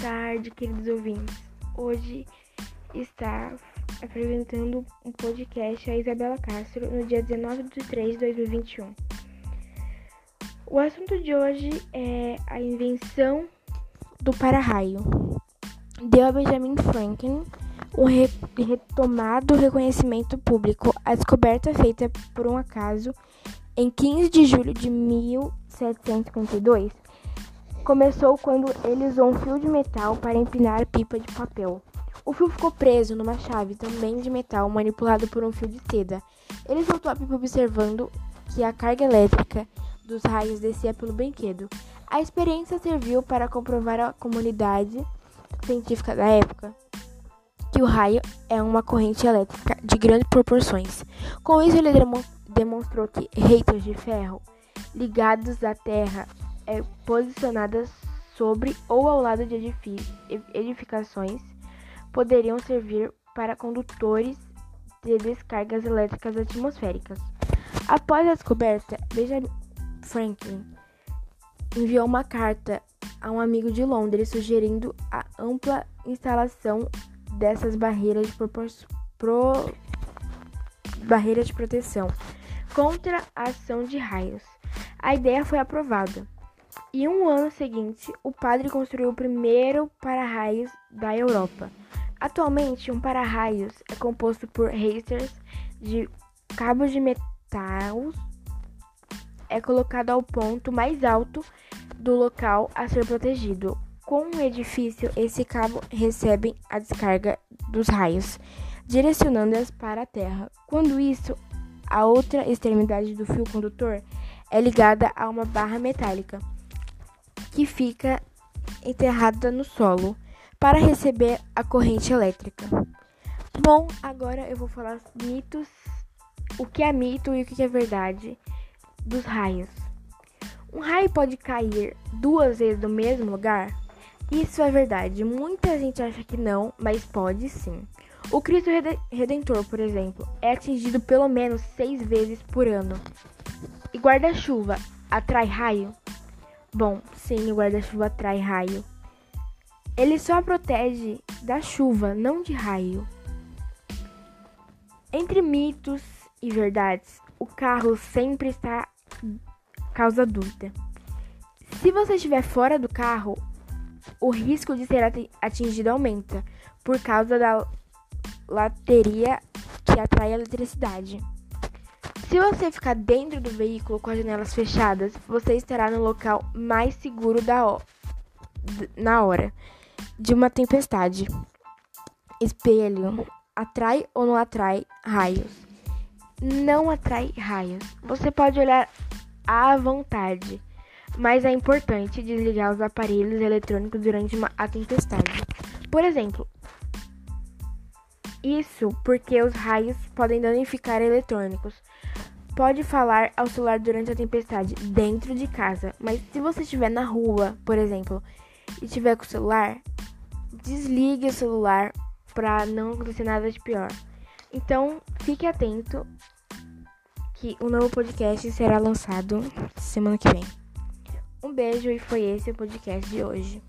tarde, queridos ouvintes. Hoje está apresentando um podcast a Isabela Castro no dia 19 de 3 de 2021. O assunto de hoje é a invenção do para-raio. Deu a Benjamin Franklin um re retomado reconhecimento público. A descoberta feita por um acaso em 15 de julho de 1752 começou quando ele usou um fio de metal para empinar pipa de papel. O fio ficou preso numa chave também de metal manipulado por um fio de seda. Ele soltou a pipa observando que a carga elétrica dos raios descia pelo brinquedo. A experiência serviu para comprovar à comunidade científica da época que o raio é uma corrente elétrica de grandes proporções. Com isso, ele demonstrou que reitos de ferro ligados à Terra é, posicionadas sobre ou ao lado de edificações poderiam servir para condutores de descargas elétricas atmosféricas. Após a descoberta, Benjamin Franklin enviou uma carta a um amigo de Londres sugerindo a ampla instalação dessas barreiras de, pro... barreiras de proteção contra a ação de raios. A ideia foi aprovada. E um ano seguinte, o padre construiu o primeiro para-raios da Europa. Atualmente, um para-raios é composto por racers de cabos de metal é colocado ao ponto mais alto do local a ser protegido. Com um edifício, esse cabo recebe a descarga dos raios, direcionando-as para a Terra. Quando isso, a outra extremidade do fio condutor é ligada a uma barra metálica que fica enterrada no solo para receber a corrente elétrica. Bom, agora eu vou falar mitos, o que é mito e o que é verdade dos raios. Um raio pode cair duas vezes no mesmo lugar? Isso é verdade. Muita gente acha que não, mas pode sim. O Cristo Redentor, por exemplo, é atingido pelo menos seis vezes por ano. E guarda-chuva atrai raio? Bom, sim, o guarda-chuva atrai raio. Ele só protege da chuva, não de raio. Entre mitos e verdades, o carro sempre está causa dúvida. Se você estiver fora do carro, o risco de ser atingido aumenta por causa da lateria que atrai a eletricidade. Se você ficar dentro do veículo com as janelas fechadas, você estará no local mais seguro da na hora de uma tempestade. Espelho atrai ou não atrai raios? Não atrai raios. Você pode olhar à vontade, mas é importante desligar os aparelhos eletrônicos durante uma, tempestade. Por exemplo, isso porque os raios podem danificar eletrônicos. Pode falar ao celular durante a tempestade dentro de casa, mas se você estiver na rua, por exemplo, e estiver com o celular, desligue o celular para não acontecer nada de pior. Então, fique atento que o um novo podcast será lançado semana que vem. Um beijo e foi esse o podcast de hoje.